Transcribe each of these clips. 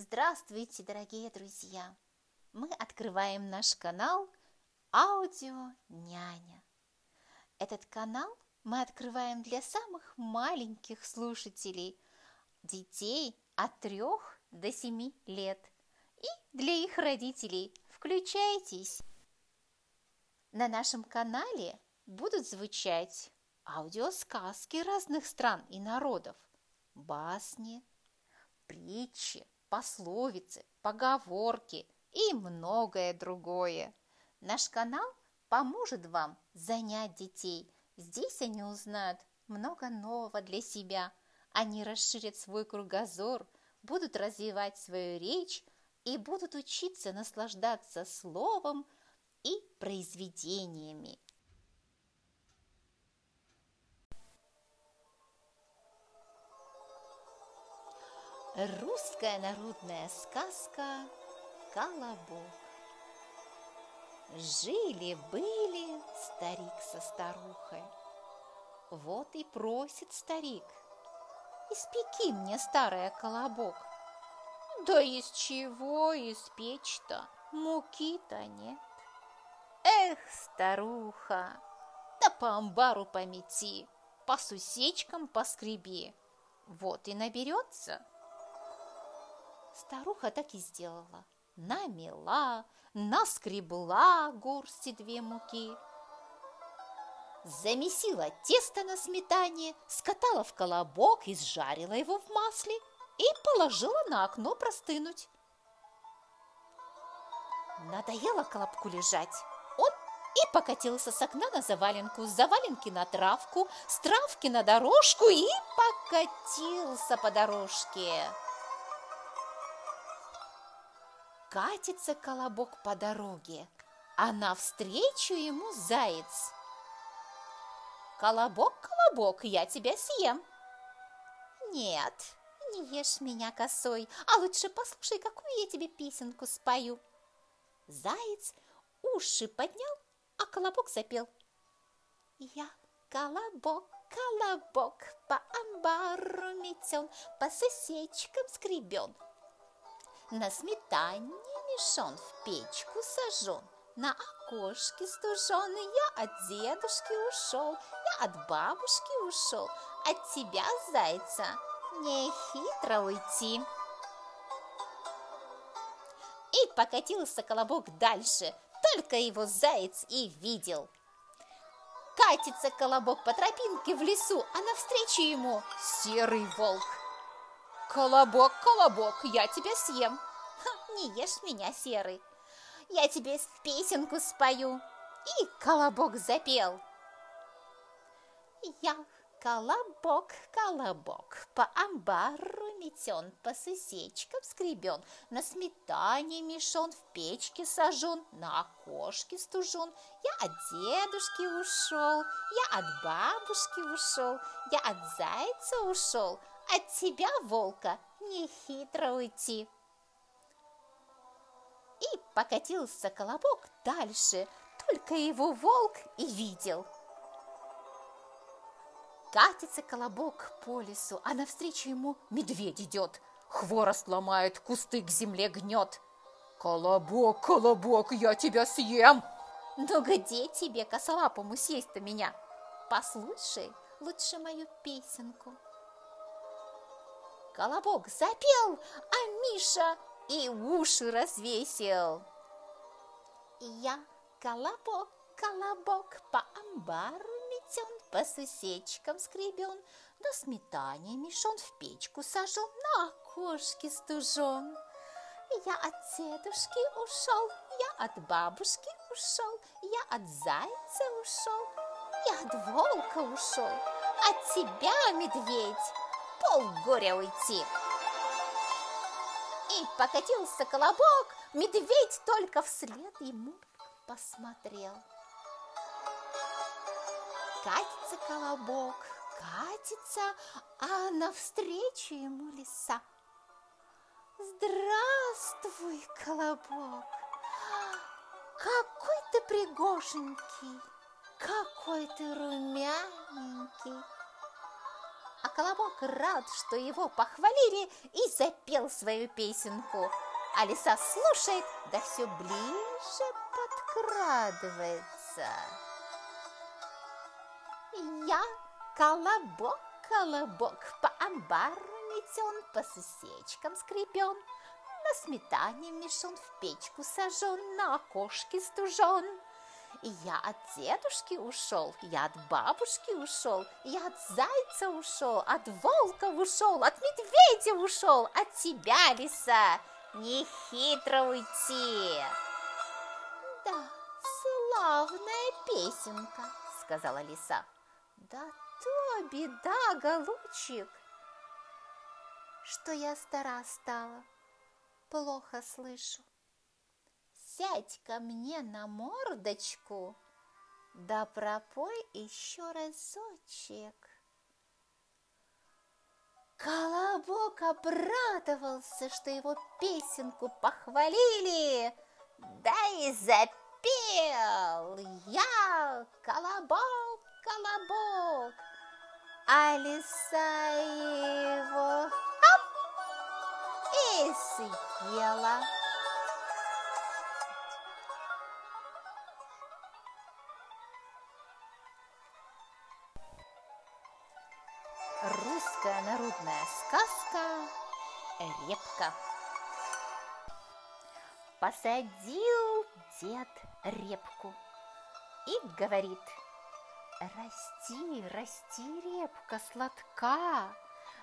Здравствуйте, дорогие друзья! Мы открываем наш канал Аудио Няня. Этот канал мы открываем для самых маленьких слушателей, детей от 3 до 7 лет и для их родителей. Включайтесь! На нашем канале будут звучать аудиосказки разных стран и народов, басни, притчи, пословицы, поговорки и многое другое. Наш канал поможет вам занять детей. Здесь они узнают много нового для себя. Они расширят свой кругозор, будут развивать свою речь и будут учиться наслаждаться словом и произведениями. Русская народная сказка «Колобок». Жили-были старик со старухой. Вот и просит старик, испеки мне, старая колобок. Да из чего испечь-то, муки-то нет. Эх, старуха, да по амбару помети, по сусечкам поскреби, вот и наберется – Старуха так и сделала. Намела, наскребла горсти две муки. Замесила тесто на сметане, скатала в колобок, изжарила его в масле и положила на окно простынуть. Надоело колобку лежать. Он и покатился с окна на заваленку, с заваленки на травку, с травки на дорожку и покатился по дорожке. Катится колобок по дороге, а навстречу ему заяц. «Колобок, колобок, я тебя съем!» «Нет, не ешь меня косой, а лучше послушай, какую я тебе песенку спою!» Заяц уши поднял, а колобок запел. «Я колобок, колобок, по амбару метен, по сосечкам скребен, на сметане мешон в печку сожжен, на окошке стуженый я от дедушки ушел, я от бабушки ушел, от тебя, зайца, не хитро уйти. И покатился колобок дальше, только его заяц и видел. Катится колобок по тропинке в лесу, а навстречу ему серый волк. Колобок, колобок, я тебя съем. Не ешь меня, серый. Я тебе песенку спою. И колобок запел. Я колобок, колобок, по амбару метен, по сусечкам скребен, на сметане мешон, в печке сожжен, на окошке стужен. Я от дедушки ушел, я от бабушки ушел, я от зайца ушел, от тебя, волка, не хитро уйти. И покатился колобок дальше, только его волк и видел. Катится колобок по лесу, а навстречу ему медведь идет, хворост ломает, кусты к земле гнет. «Колобок, колобок, я тебя съем!» «Ну где тебе, косолапому, съесть-то меня? Послушай лучше мою песенку». Колобок запел, а Миша и уши развесил. Я колобок, колобок, по амбару метен, по сусечкам скребен, на сметане мешон в печку сожжен, на окошке стужен. Я от дедушки ушел, я от бабушки ушел, я от зайца ушел, я от волка ушел, от тебя, медведь, полгоря уйти. И покатился колобок, медведь только вслед ему посмотрел. Катится колобок, катится, а навстречу ему лиса. Здравствуй, колобок! Какой ты пригоженький, какой ты румяненький! Колобок рад, что его похвалили, и запел свою песенку. А лиса слушает, да все ближе подкрадывается. Я колобок, колобок, по амбару метен, по сусечкам скрепен, на сметане мешон, в печку сожжен, на окошке стужен. Я от дедушки ушел, я от бабушки ушел, я от зайца ушел, от волка ушел, от медведя ушел, от тебя, лиса, не хитро уйти. Да, славная песенка, сказала лиса. Да то беда, голубчик, что я стара стала, плохо слышу. Сядь ко мне на мордочку, да пропой еще разочек. Колобок обрадовался, что его песенку похвалили, да и запел. Я колобок, колобок, а лиса его хоп, и съела. Русская народная сказка «Репка». Посадил дед репку и говорит, Расти, расти, репка сладка,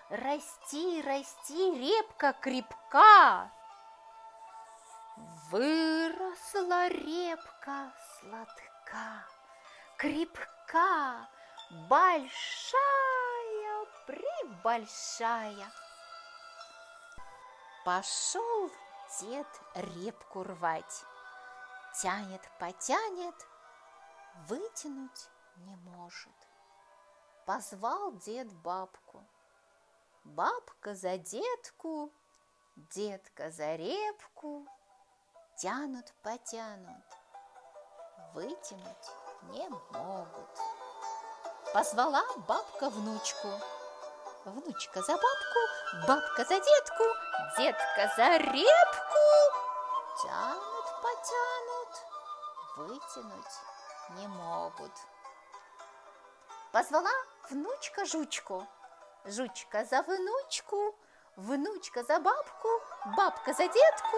Расти, расти, репка крепка. Выросла репка сладка, крепка, большая, прибольшая. Пошел дед репку рвать, тянет, потянет, вытянуть не может. Позвал дед бабку. Бабка за детку, детка за репку, тянут, потянут, вытянуть не могут. Позвала бабка внучку – Внучка за бабку, бабка за детку, детка за репку. Тянут, потянут, вытянуть не могут. Позвала внучка жучку, жучка за внучку, внучка за бабку, бабка за детку,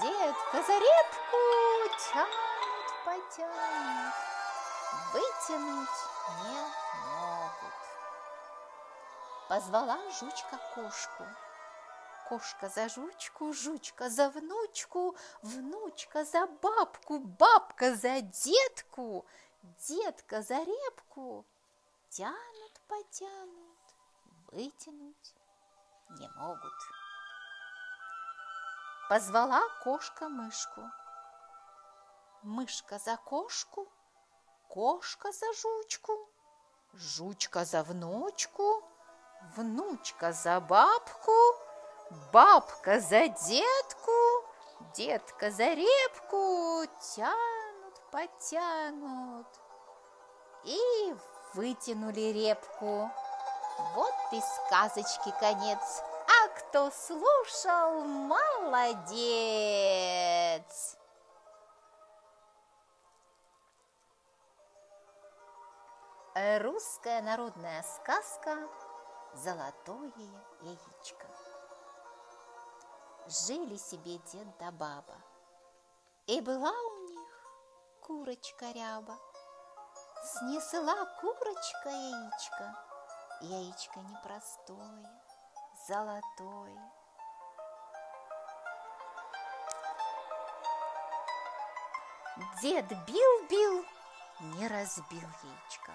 детка за репку. Тянут, потянут, вытянуть не Позвала жучка кошку. Кошка за жучку, жучка за внучку, внучка за бабку, бабка за детку, детка за репку. Тянут, потянут, вытянуть не могут. Позвала кошка мышку. Мышка за кошку, кошка за жучку, жучка за внучку, Внучка за бабку, бабка за детку, детка за репку тянут, потянут и вытянули репку. Вот и сказочки конец. А кто слушал, молодец! Русская народная сказка золотое яичко. Жили себе дед да баба, и была у них курочка ряба. Снесла курочка яичко, яичко непростое, золотое. Дед бил-бил, не разбил яичко.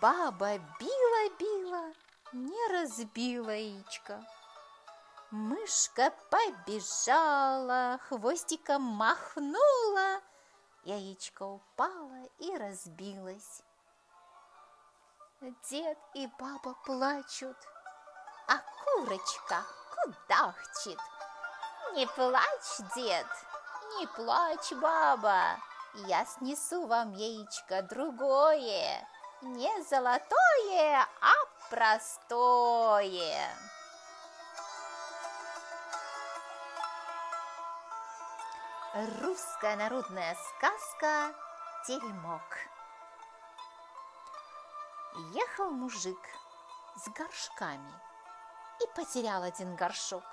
Баба била-била, не разбила яичко. Мышка побежала, хвостиком махнула, яичко упало и разбилось. Дед и баба плачут, а курочка кудахчет. Не плачь, дед, не плачь, баба, я снесу вам яичко другое, не золотое, а простое. Русская народная сказка «Теремок». Ехал мужик с горшками и потерял один горшок.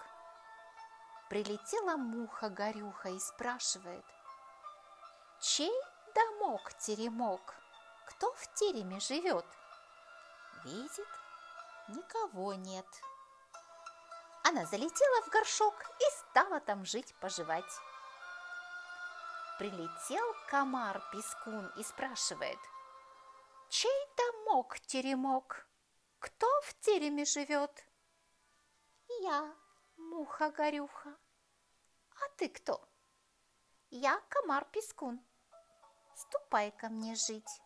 Прилетела муха-горюха и спрашивает, чей домок-теремок, кто в тереме живет? Видит, никого нет. Она залетела в горшок и стала там жить-поживать. Прилетел комар-пескун и спрашивает, чей домок-теремок, кто в тереме живет? Я, муха-горюха. А ты кто? Я комар-пескун. Ступай ко мне жить.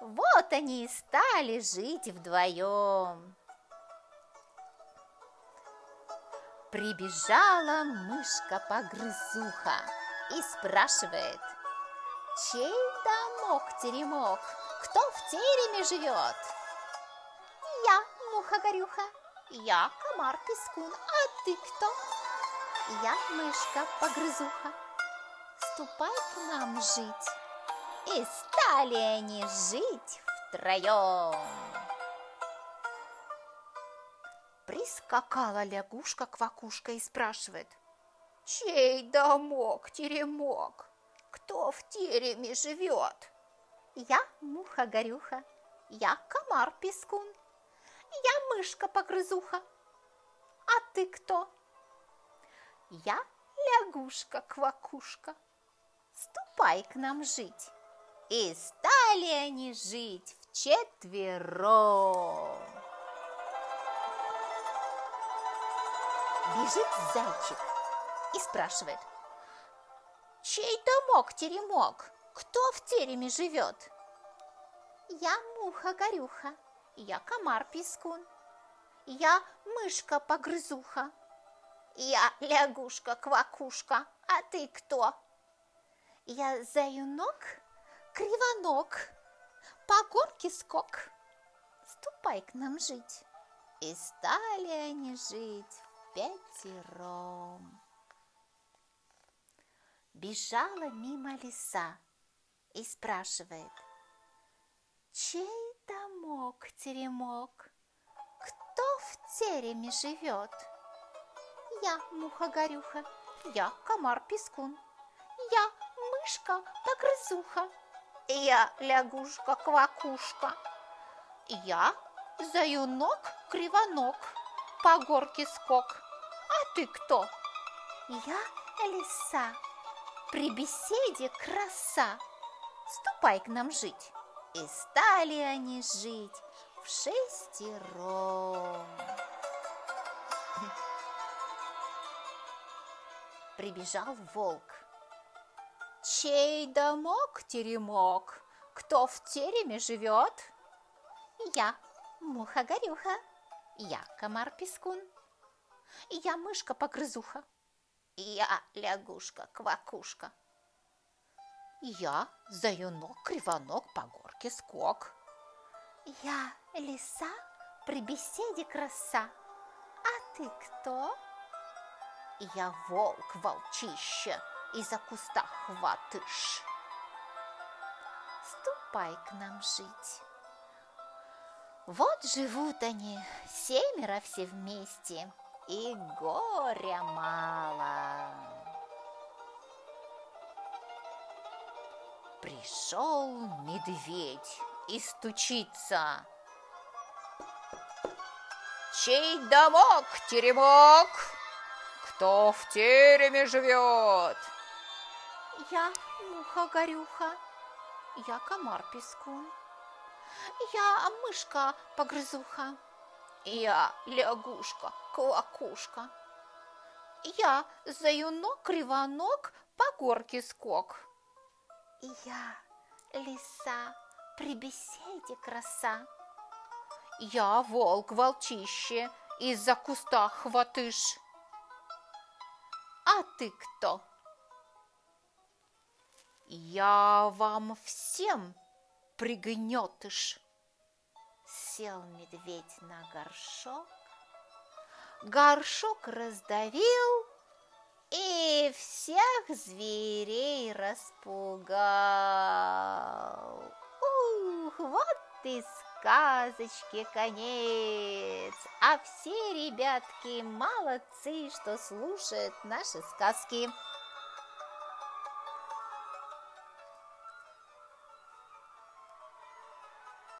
Вот они и стали жить вдвоем. Прибежала мышка-погрызуха и спрашивает, чей домок-теремок, кто в тереме живет? Я, муха-горюха, я комар-пескун, а ты кто? Я мышка-погрызуха. Ступай к нам жить. И стали они жить втроем. Прискакала лягушка-квакушка и спрашивает, Чей домок, теремок? Кто в тереме живет? Я муха-горюха, я комар-пескун, я мышка-погрызуха. А ты кто? Я лягушка-квакушка. Ступай к нам жить. И стали они жить вчетвером. Бежит зайчик и спрашивает, чей домок-теремок, кто в тереме живет? Я муха-горюха, я комар-пескун, я мышка-погрызуха, я лягушка-квакушка, а ты кто? Я заюнок, кривонок, по горке скок. Ступай к нам жить. И стали они жить пятером. Бежала мимо леса и спрашивает, чей домок, теремок, кто в тереме живет? Я муха-горюха, я комар-пескун, я мышка-погрызуха, я лягушка-квакушка, я заюнок-кривонок, по горке скок. А ты кто? Я лиса, при беседе краса. Ступай к нам жить. И стали они жить в шестером. Прибежал волк. Чей домок-теремок? Кто в тереме живет? Я, муха-горюха. Я комар-пескун. Я мышка-погрызуха. Я лягушка-квакушка. Я заюнок-кривонок по горке скок. Я лиса при беседе краса. А ты кто? Я волк-волчище, из-за куста хватыш. Ступай к нам жить. Вот живут они, семеро все вместе, и горя мало. Пришел медведь и стучится. Чей домок, теремок? Кто в тереме живет? Я муха-горюха, я комар-пескун. Я мышка-погрызуха. Я лягушка-квакушка. Я заюнок-кривонок по горке скок. Я лиса при беседе краса. Я волк-волчище из-за куста хватыш. А ты кто? Я вам всем пригнетыш. Сел медведь на горшок, горшок раздавил и всех зверей распугал. Ух, вот и сказочке конец, а все ребятки молодцы, что слушают наши сказки.